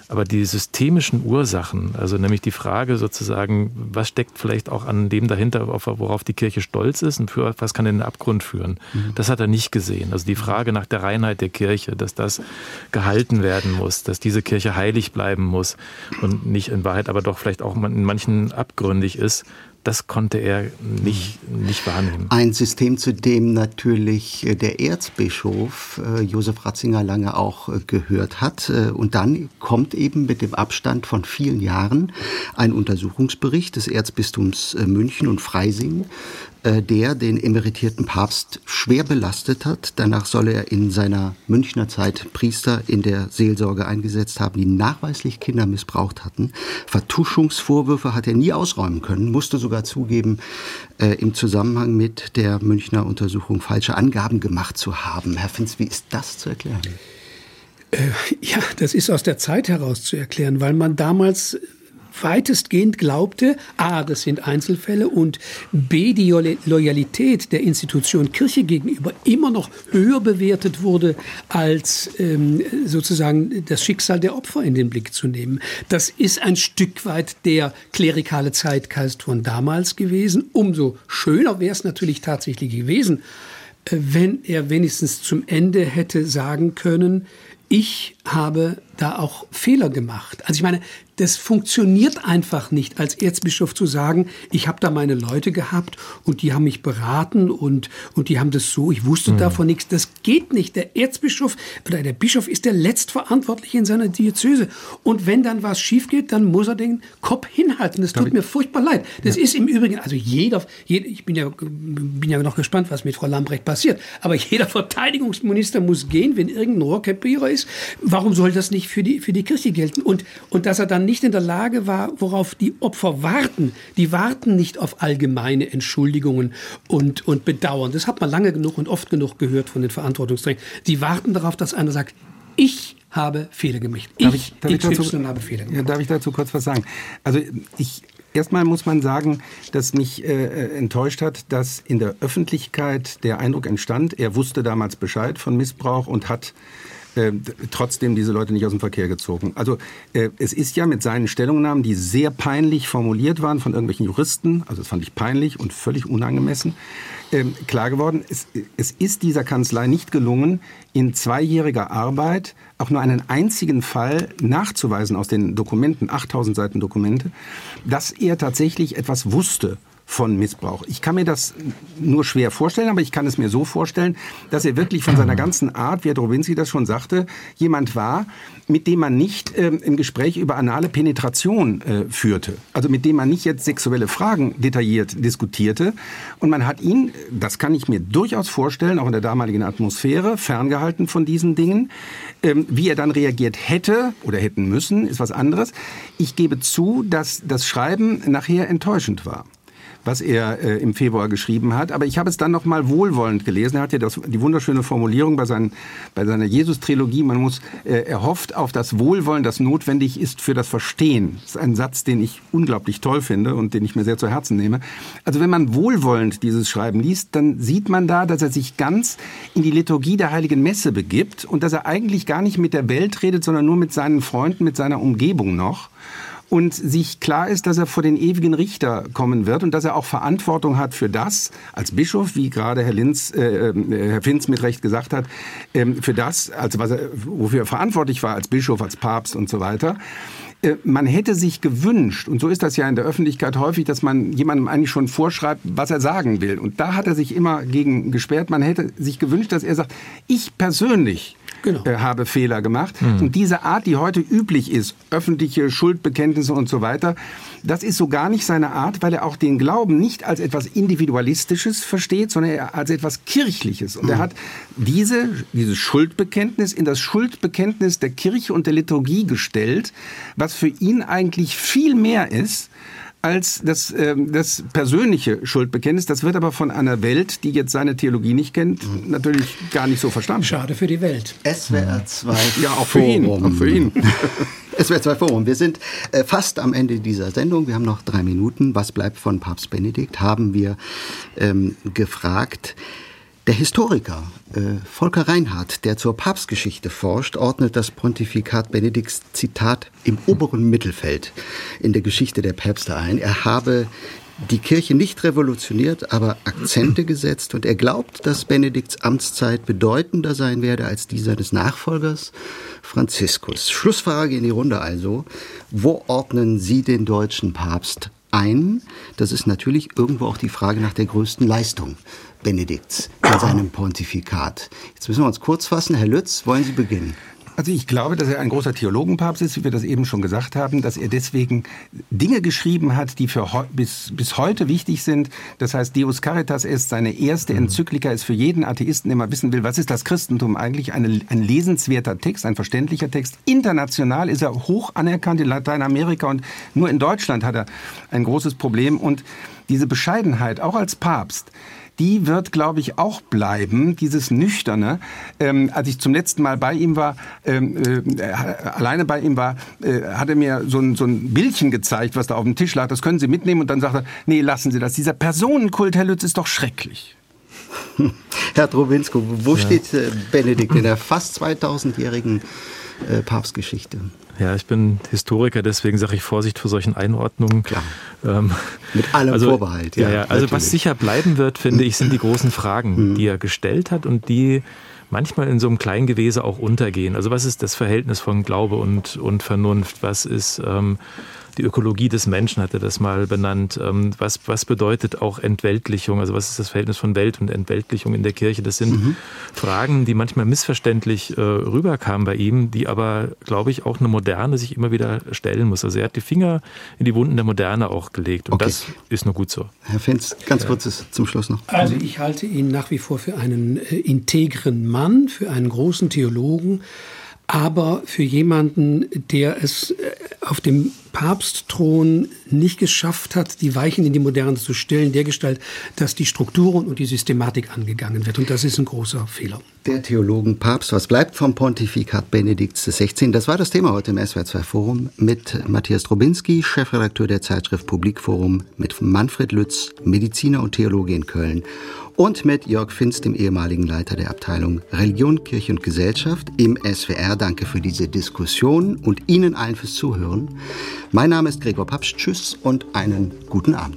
Aber die systemischen Ursachen, also nämlich die Frage sozusagen, was steckt vielleicht auch an dem dahinter, worauf die Kirche stolz ist und für was kann in den Abgrund führen, mhm. das hat er nicht gesehen. Also die Frage nach der Reinheit der Kirche, dass das gehalten werden muss, dass diese Kirche heilig bleiben muss und nicht in Wahrheit aber doch vielleicht auch in manchen abgründig ist, das konnte er nicht, nicht wahrnehmen. Ein System, zu dem natürlich äh, der Erzbischof äh, Josef Ratzinger lange auch äh, gehört hat. Und dann kommt eben mit dem Abstand von vielen Jahren ein Untersuchungsbericht des Erzbistums München und Freising der den emeritierten Papst schwer belastet hat. Danach soll er in seiner Münchner Zeit Priester in der Seelsorge eingesetzt haben, die nachweislich Kinder missbraucht hatten. Vertuschungsvorwürfe hat er nie ausräumen können, musste sogar zugeben, äh, im Zusammenhang mit der Münchner Untersuchung falsche Angaben gemacht zu haben. Herr Finz, wie ist das zu erklären? Äh, ja, das ist aus der Zeit heraus zu erklären, weil man damals weitestgehend glaubte, a, das sind Einzelfälle und b, die Loyalität der Institution Kirche gegenüber immer noch höher bewertet wurde, als ähm, sozusagen das Schicksal der Opfer in den Blick zu nehmen. Das ist ein Stück weit der klerikale Zeitgeist von damals gewesen. Umso schöner wäre es natürlich tatsächlich gewesen, äh, wenn er wenigstens zum Ende hätte sagen können, ich habe da auch Fehler gemacht. Also ich meine, das funktioniert einfach nicht, als Erzbischof zu sagen, ich habe da meine Leute gehabt und die haben mich beraten und, und die haben das so, ich wusste mhm. davon nichts. Das geht nicht. Der Erzbischof oder der Bischof ist der Letztverantwortliche in seiner Diözese. Und wenn dann was schief geht, dann muss er den Kopf hinhalten. Das tut mir furchtbar leid. Das ja. ist im Übrigen, also jeder, jeder, ich bin ja, bin ja noch gespannt, was mit Frau Lambrecht passiert, aber jeder Verteidigungsminister muss gehen, wenn irgendein Rohrkrepierer ist. Warum soll das nicht für die, für die Kirche gelten? Und, und dass er dann nicht in der Lage war, worauf die Opfer warten. Die warten nicht auf allgemeine Entschuldigungen und, und Bedauern. Das hat man lange genug und oft genug gehört von den Verantwortungsträgern. Die warten darauf, dass einer sagt, ich habe Fehler gemacht. Ich, darf ich, darf ich, dazu, habe Fehler gemacht. Ja, darf ich dazu kurz was sagen? Also ich Erstmal muss man sagen, dass mich äh, äh, enttäuscht hat, dass in der Öffentlichkeit der Eindruck entstand, er wusste damals Bescheid von Missbrauch und hat äh, trotzdem diese Leute nicht aus dem Verkehr gezogen. Also äh, es ist ja mit seinen Stellungnahmen, die sehr peinlich formuliert waren von irgendwelchen Juristen, also das fand ich peinlich und völlig unangemessen, ähm, klar geworden, es, es ist dieser Kanzlei nicht gelungen, in zweijähriger Arbeit auch nur einen einzigen Fall nachzuweisen aus den Dokumenten, 8000 Seiten Dokumente, dass er tatsächlich etwas wusste von Missbrauch. Ich kann mir das nur schwer vorstellen, aber ich kann es mir so vorstellen, dass er wirklich von seiner ganzen Art, wie Herr Drobinski das schon sagte, jemand war, mit dem man nicht ähm, im Gespräch über anale Penetration äh, führte. Also mit dem man nicht jetzt sexuelle Fragen detailliert diskutierte. Und man hat ihn, das kann ich mir durchaus vorstellen, auch in der damaligen Atmosphäre, ferngehalten von diesen Dingen. Ähm, wie er dann reagiert hätte oder hätten müssen, ist was anderes. Ich gebe zu, dass das Schreiben nachher enttäuschend war was er äh, im Februar geschrieben hat. Aber ich habe es dann noch mal wohlwollend gelesen. Er hat ja das, die wunderschöne Formulierung bei, seinen, bei seiner Jesus-Trilogie, man muss, äh, er hofft auf das Wohlwollen, das notwendig ist für das Verstehen. Das ist ein Satz, den ich unglaublich toll finde und den ich mir sehr zu Herzen nehme. Also wenn man wohlwollend dieses Schreiben liest, dann sieht man da, dass er sich ganz in die Liturgie der Heiligen Messe begibt und dass er eigentlich gar nicht mit der Welt redet, sondern nur mit seinen Freunden, mit seiner Umgebung noch und sich klar ist, dass er vor den ewigen Richter kommen wird und dass er auch Verantwortung hat für das als Bischof, wie gerade Herr Linz, äh, äh Herr Finz mit Recht gesagt hat, äh, für das, also was er, wofür er verantwortlich war als Bischof, als Papst und so weiter man hätte sich gewünscht, und so ist das ja in der Öffentlichkeit häufig, dass man jemandem eigentlich schon vorschreibt, was er sagen will. Und da hat er sich immer gegen gesperrt. Man hätte sich gewünscht, dass er sagt, ich persönlich genau. äh, habe Fehler gemacht. Mhm. Und diese Art, die heute üblich ist, öffentliche Schuldbekenntnisse und so weiter, das ist so gar nicht seine Art, weil er auch den Glauben nicht als etwas Individualistisches versteht, sondern als etwas Kirchliches. Und mhm. er hat diese, dieses Schuldbekenntnis in das Schuldbekenntnis der Kirche und der Liturgie gestellt, was für ihn eigentlich viel mehr ist, als das, äh, das persönliche Schuldbekenntnis. Das wird aber von einer Welt, die jetzt seine Theologie nicht kennt, mhm. natürlich gar nicht so verstanden. Schade für die Welt. SWR 2 Ja, auch für ihn. Auch für ihn. [LAUGHS] [LAUGHS] SWR 2 Forum. Wir sind äh, fast am Ende dieser Sendung. Wir haben noch drei Minuten. Was bleibt von Papst Benedikt? Haben wir ähm, gefragt. Der Historiker äh, Volker Reinhardt, der zur Papstgeschichte forscht, ordnet das Pontifikat Benedikts Zitat im oberen Mittelfeld in der Geschichte der Päpste ein. Er habe die Kirche nicht revolutioniert, aber Akzente gesetzt und er glaubt, dass Benedikts Amtszeit bedeutender sein werde als die seines Nachfolgers Franziskus. Schlussfrage in die Runde also. Wo ordnen Sie den deutschen Papst ein? Das ist natürlich irgendwo auch die Frage nach der größten Leistung Benedikts in seinem Pontifikat. Jetzt müssen wir uns kurz fassen. Herr Lütz, wollen Sie beginnen? Also ich glaube, dass er ein großer Theologenpapst ist, wie wir das eben schon gesagt haben, dass er deswegen Dinge geschrieben hat, die für bis, bis heute wichtig sind. Das heißt, Deus Caritas ist seine erste mhm. Enzyklika, ist für jeden Atheisten, der mal wissen will, was ist das Christentum eigentlich, eine, ein lesenswerter Text, ein verständlicher Text. International ist er hoch anerkannt in Lateinamerika und nur in Deutschland hat er ein großes Problem. Und diese Bescheidenheit, auch als Papst, die wird, glaube ich, auch bleiben, dieses Nüchterne. Ähm, als ich zum letzten Mal bei ihm war, ähm, äh, alleine bei ihm war, äh, hat er mir so ein, so ein Bildchen gezeigt, was da auf dem Tisch lag. Das können Sie mitnehmen. Und dann sagt er, nee, lassen Sie das. Dieser Personenkult, Herr Lütz, ist doch schrecklich. [LAUGHS] Herr Drobinsko, wo ja. steht äh, Benedikt in der fast 2000-jährigen äh, Papstgeschichte? Ja, ich bin Historiker, deswegen sage ich Vorsicht vor solchen Einordnungen. Klar. Ähm, Mit allem also, Vorbehalt, ja. ja. Also natürlich. was sicher bleiben wird, finde ich, sind die [LAUGHS] großen Fragen, mhm. die er gestellt hat und die manchmal in so einem Kleingewese auch untergehen. Also was ist das Verhältnis von Glaube und, und Vernunft? Was ist ähm, die Ökologie des Menschen hat er das mal benannt. Ähm, was, was bedeutet auch Entweltlichung? Also was ist das Verhältnis von Welt und Entweltlichung in der Kirche? Das sind mhm. Fragen, die manchmal missverständlich äh, rüberkamen bei ihm, die aber, glaube ich, auch eine Moderne sich immer wieder stellen muss. Also er hat die Finger in die Wunden der Moderne auch gelegt und okay. das ist nur gut so. Herr Finz, ganz ja. kurzes zum Schluss noch. Also ich halte ihn nach wie vor für einen äh, integren Mann, für einen großen Theologen aber für jemanden, der es äh, auf dem Papstthron nicht geschafft hat, die Weichen in die Moderne zu stellen, dergestalt, dass die Strukturen und die Systematik angegangen wird. Und das ist ein großer Fehler. Der Theologen Papst, was bleibt vom Pontifikat Benedikts XVI? Das war das Thema heute im SWR2 Forum mit Matthias Drobinski, Chefredakteur der Zeitschrift Publikforum, mit Manfred Lütz, Mediziner und Theologe in Köln und mit Jörg Finz, dem ehemaligen Leiter der Abteilung Religion, Kirche und Gesellschaft im SWR. Danke für diese Diskussion und Ihnen allen fürs Zuhören. Mein Name ist Gregor Papst. Tschüss und einen guten Abend.